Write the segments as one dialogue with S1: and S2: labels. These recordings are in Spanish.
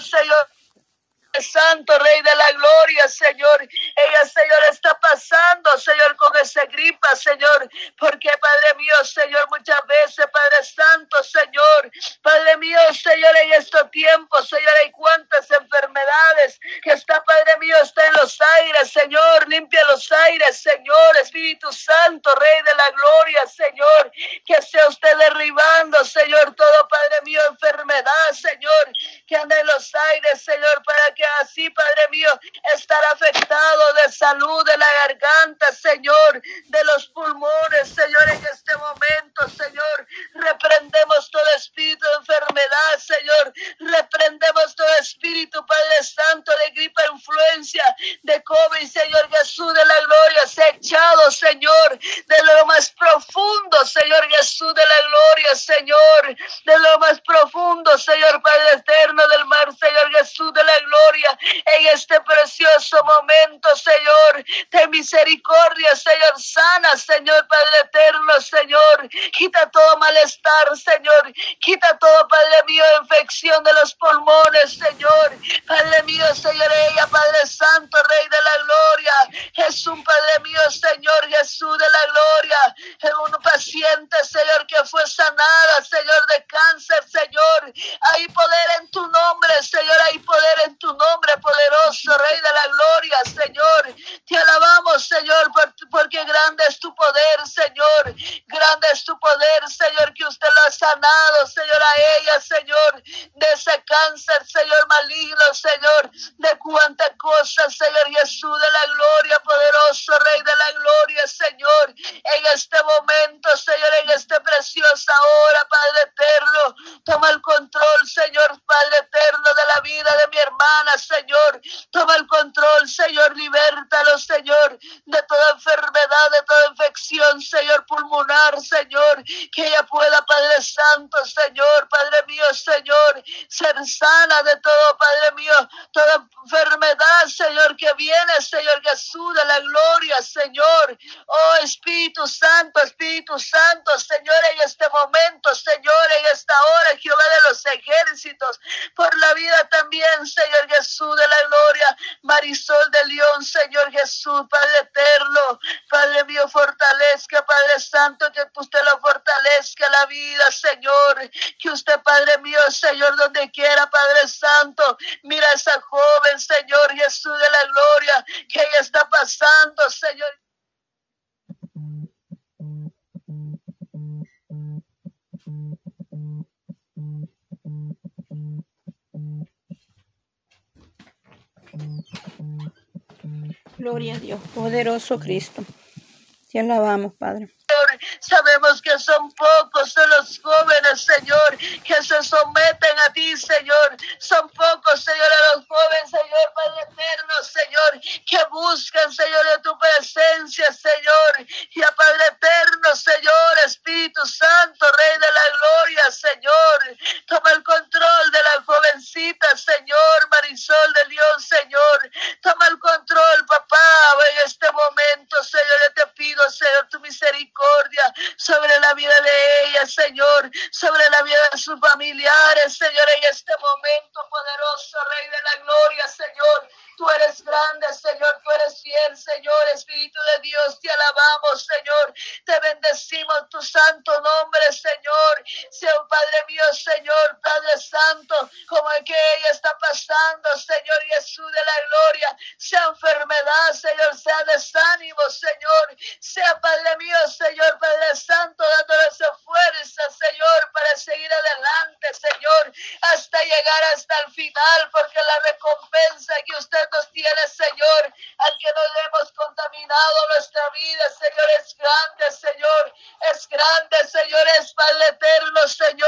S1: Señor. Santo Rey de la Gloria, Señor. Ella, Señor, está pasando, Señor, con esa gripa, Señor. Porque, Padre mío, Señor, muchas veces, Padre Santo, Señor. Padre mío, Señor, en estos tiempos, Señor, hay cuantas enfermedades que está, Padre mío, está en los aires, Señor. Limpia los aires, Señor. Espíritu Santo, Rey de la Gloria, Señor. Que sea usted derribando, Señor, todo, Padre mío, enfermedad, Señor. Que anda en los aires, Señor, para que así, Padre mío, estar afectado de salud de la garganta, Señor, de los pulmones, Señor, en este momento, Señor. Reprendemos todo espíritu de enfermedad, Señor. Reprendemos todo espíritu, Padre Santo, de gripe, influencia, de COVID, Señor Jesús de la gloria, se ha echado, Señor, de lo más profundo, Señor Jesús de la gloria, Señor, de lo más profundo, Señor Padre eterno del mar, Señor Jesús de la gloria en este precioso momento, Señor, de misericordia, Señor, sana, Señor, Padre eterno, Señor, quita todo malestar, Señor, quita todo, Padre mío, infección de los pulmones, Señor, Padre mío, Señor, ella, Padre Santo, Rey de la Gloria, Jesús, Padre mío, Señor, Jesús de la Gloria, en un paciente, Señor, que fue sanada, Señor, de cáncer, Señor, hay poder en tu nombre, Señor, hay poder en tu nombre nombre poderoso, Rey de la Gloria, Señor. Te alabamos, Señor, porque grande es tu poder, Señor. Grande es tu poder, Señor, que usted lo ha sanado, Señor, a ella, Señor, de ese cáncer, Señor, maligno, Señor, de cuánta cosa, Señor Jesús de la gloria, poderoso Rey de la gloria, Señor, en este momento, Señor, en este preciosa hora, Padre eterno, toma el control, Señor, Padre eterno, de la vida de mi hermana, Señor. Toma el control, Señor. Libértalo, Señor, de toda enfermedad, de toda infección, Señor, Señor. Que ella pueda, Padre Santo, Señor, Padre mío, Señor, ser sana de todo, Padre mío, toda enfermedad, Señor, que viene, Señor Jesús, de la gloria, Señor. Oh Espíritu Santo, Espíritu Santo, Señor, en este momento, Señor, en esta hora, Jehová de los ejércitos, por la vida también, Señor Jesús de la gloria, Marisol de León, Señor Jesús, Padre eterno, Padre mío, fortalezca, Padre Santo, que usted lo fortalezca la vida, Señor, que usted, Padre mío, Señor, donde quiera, Padre Santo, mira a esa joven, Señor Jesús de la gloria, que ella está pasando, Señor.
S2: Gloria a Dios, poderoso Cristo. Te alabamos, Padre.
S1: Sabemos que son pocos los jóvenes, Señor, que se someten a ti, Señor. Son pocos, Señor, a los jóvenes, Señor, Padre eterno, Señor, que buscan, Señor, de tu presencia, Señor. Y a Padre eterno, Señor, Espíritu Santo, Rey de la Gloria, Señor. Toma el control de la jovencita, Señor, Marisol de Dios, Señor. Toma el control, papá, en este momento, Señor, Señor, tu misericordia sobre la vida de ella, Señor, sobre la vida de sus familiares, Señor, en este momento poderoso, Rey de la Gloria, Señor. Tú eres grande, Señor, tú eres fiel, Señor, Espíritu de Dios, te alabamos, Señor, te bendecimos tu santo nombre, Señor. Sea un Padre mío, Señor, Padre Santo, como el que ella está pasando, Señor Jesús de la gloria, sea enfermedad, Señor, sea desánimo, Señor, sea Padre mío, Señor, Padre Santo, dándole esa fuerza, Señor, para seguir adelante, Señor, hasta llegar hasta el final, porque la recompensa que usted nos tiene, Señor, al que no le hemos contaminado nuestra vida, Señor, es grande, Señor, es grande, Señor, es Padre eterno, Señor,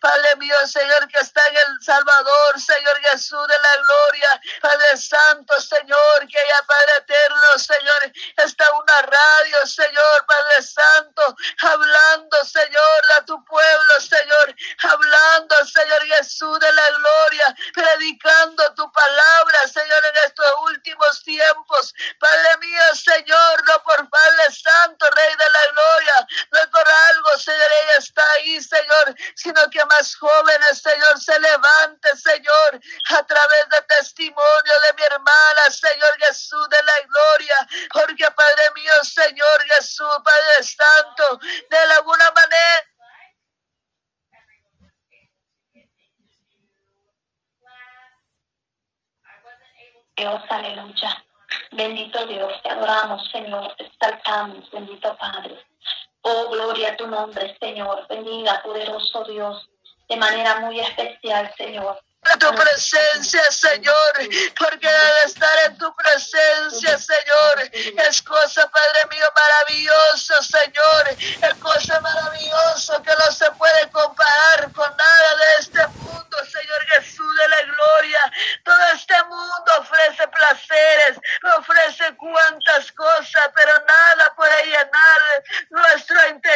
S1: Padre mío, Señor, que está en el Salvador, Señor Jesús de la gloria, Padre Santo, Señor, que haya Padre eterno, Señor, está una radio, Señor, Padre Santo, hablando, Señor, a tu pueblo, Señor, hablando, Señor Jesús de la gloria, predicando tu palabra, Señor, en estos últimos tiempos, Padre mío, Señor, no por Padre Santo, Rey de la gloria, no es por algo, Señor, ella está ahí, Señor, sino que más jóvenes, Señor, se levante, Señor, a través de testimonio de mi hermana, Señor Jesús de la gloria, porque Padre mío, Señor Jesús, Padre Santo, de alguna manera.
S3: Dios, aleluya. Bendito Dios, te adoramos, Señor, te exaltamos, bendito Padre. Oh, gloria a tu nombre, Señor. Bendiga, poderoso Dios de manera muy especial, Señor.
S1: Tu presencia, Señor, porque al estar en tu presencia, Señor, es cosa, Padre mío, maravillosa, Señor, es cosa maravillosa que no se puede comparar con nada de este mundo, Señor Jesús de la gloria. Todo este mundo ofrece placeres, ofrece cuantas cosas, pero nada puede llenar nuestro interior.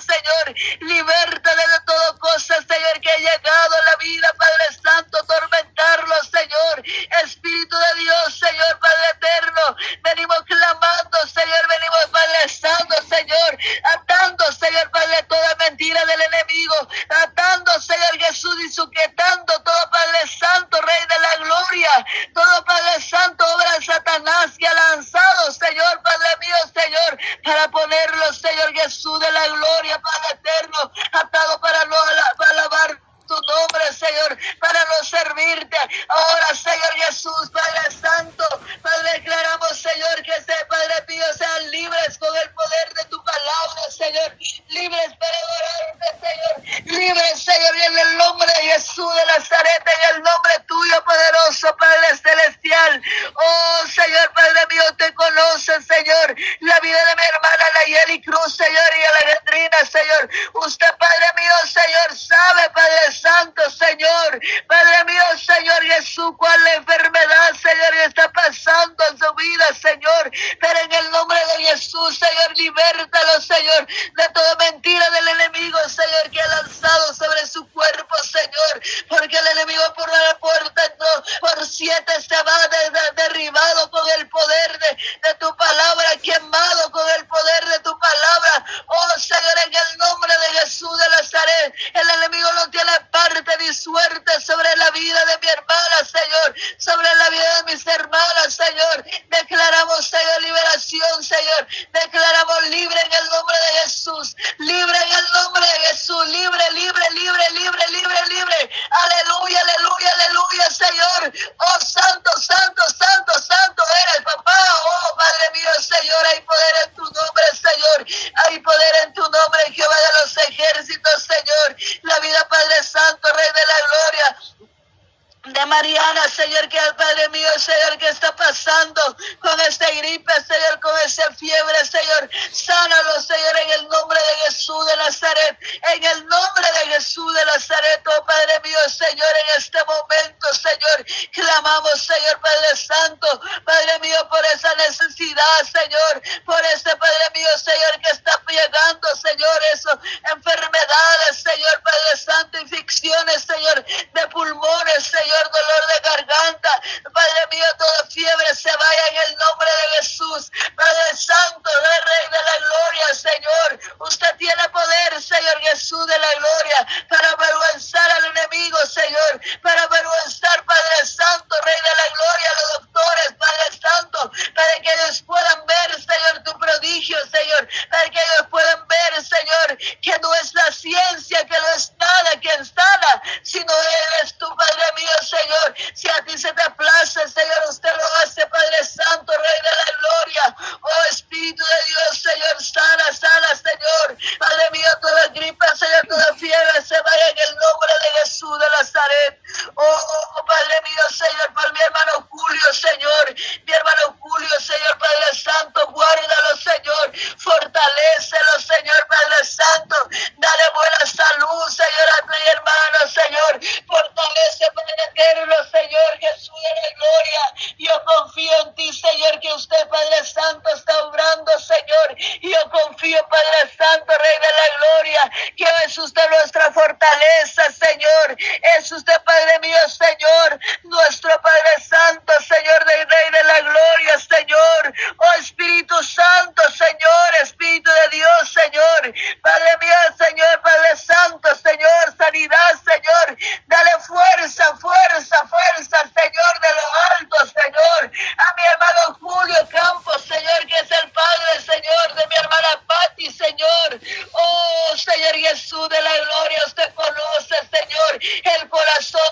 S1: Señor.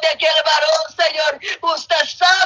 S1: Corazón de aquel varón, Señor. Usted sabe,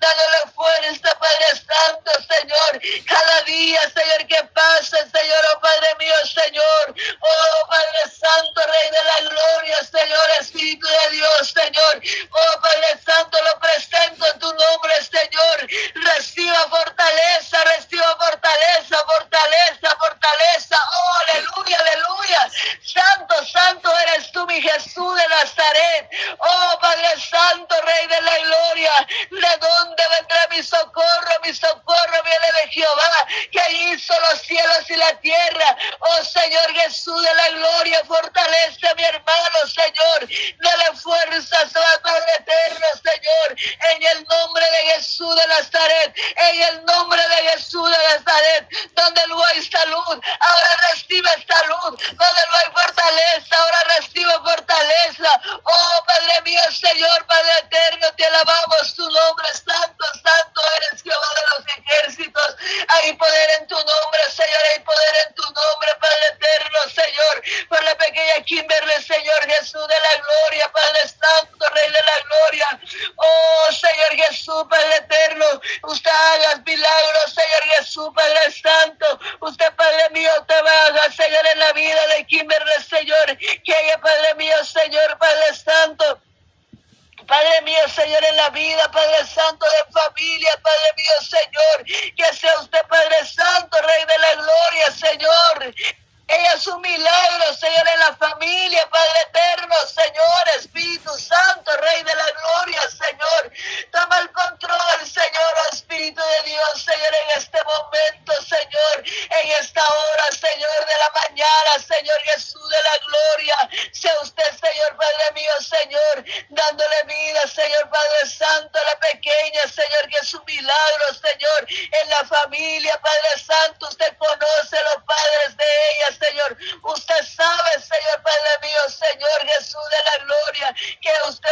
S1: Dándole mío, Señor, en la vida, Padre Santo, de familia, Padre mío, Señor, que sea usted, Padre Santo, Rey de la Gloria, Señor. Ella es un milagro, Señor, en la familia, Padre eterno, Señor, Espíritu Santo, Rey de la Gloria, Señor. Toma el control, Señor, Espíritu de Dios, Señor, en este momento, Señor, en esta hora, Señor, de la mañana, Señor Jesús de la Gloria. Sea usted, Señor, Padre mío, Señor, dándole vida, Señor, Padre Santo, a la pequeña, Señor, que es un milagro, Señor, en la familia, Padre Santo. Usted conoce los padres de ella, Señor. Usted sabe, Señor Padre mío, Señor Jesús de la gloria, que usted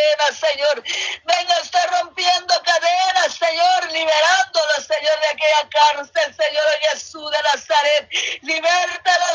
S1: cadenas, Señor, venga usted rompiendo cadenas, Señor, liberándolo, Señor, de aquella cárcel, Señor Jesús de Nazaret, libértalo,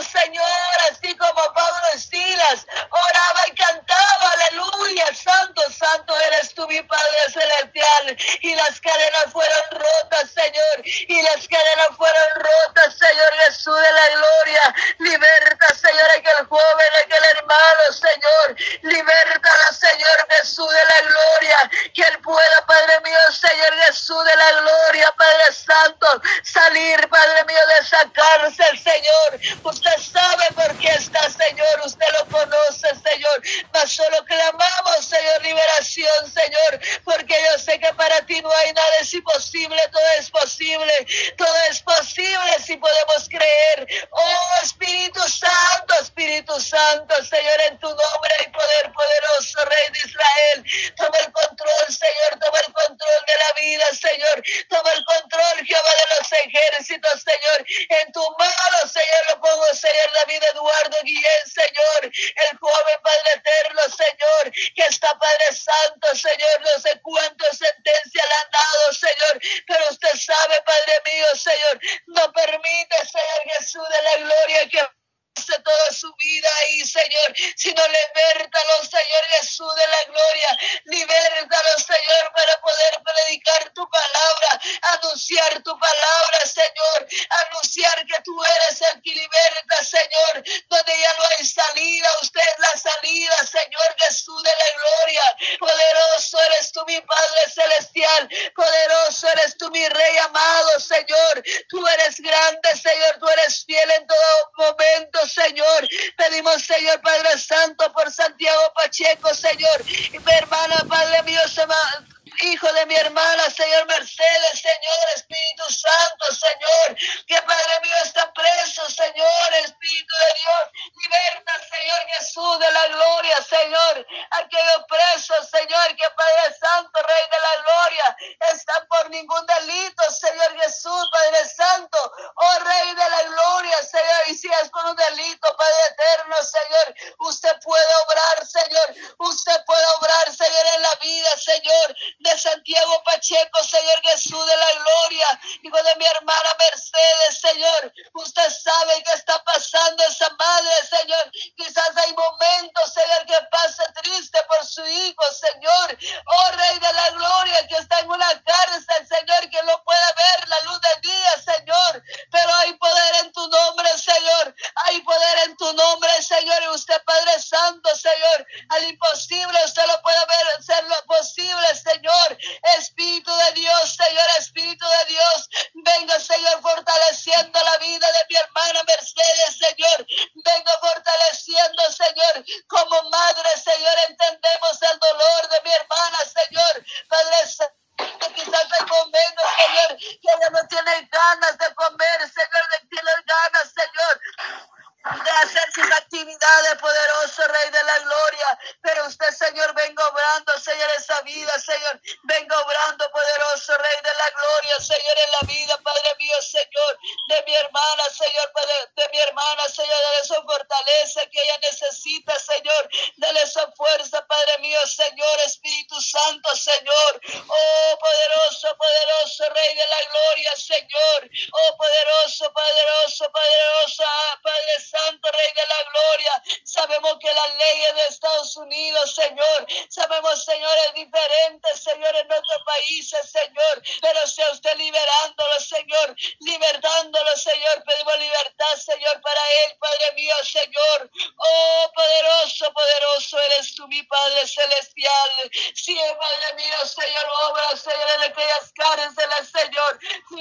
S1: Mas solo clamamos, Señor, liberación, Señor, porque yo sé que para ti no hay nada es imposible, todo es posible, todo es posible si podemos creer. Oh Espíritu Santo, Espíritu Santo, Señor, en tu nombre hay poder poderoso, Rey de Israel. Toma el control, Señor, toma el control de la vida, Señor. Toma el control, Jehová de los ejércitos, Señor. En tu mano, Señor, lo pongo, Señor, David Eduardo Guillén, Señor. El joven Padre eterno, Señor, que está Padre Santo, Señor. No sé cuántas sentencias le han dado, Señor. Pero usted sabe, Padre mío, Señor. No permite, Señor Jesús de la gloria, que pase toda su vida ahí, Señor, sino libértalo, Señor Jesús de la gloria, libértalo,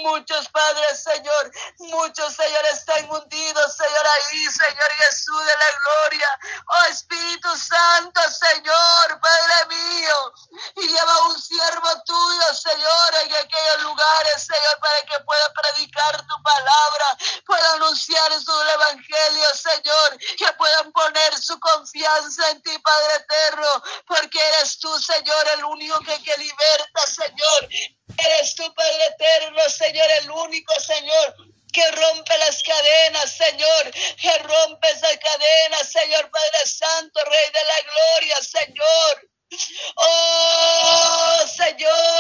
S1: Muchos, padres Señor, muchos, Señor, están hundidos, Señor, ahí, Señor Jesús de la gloria. Oh Espíritu Santo, Señor.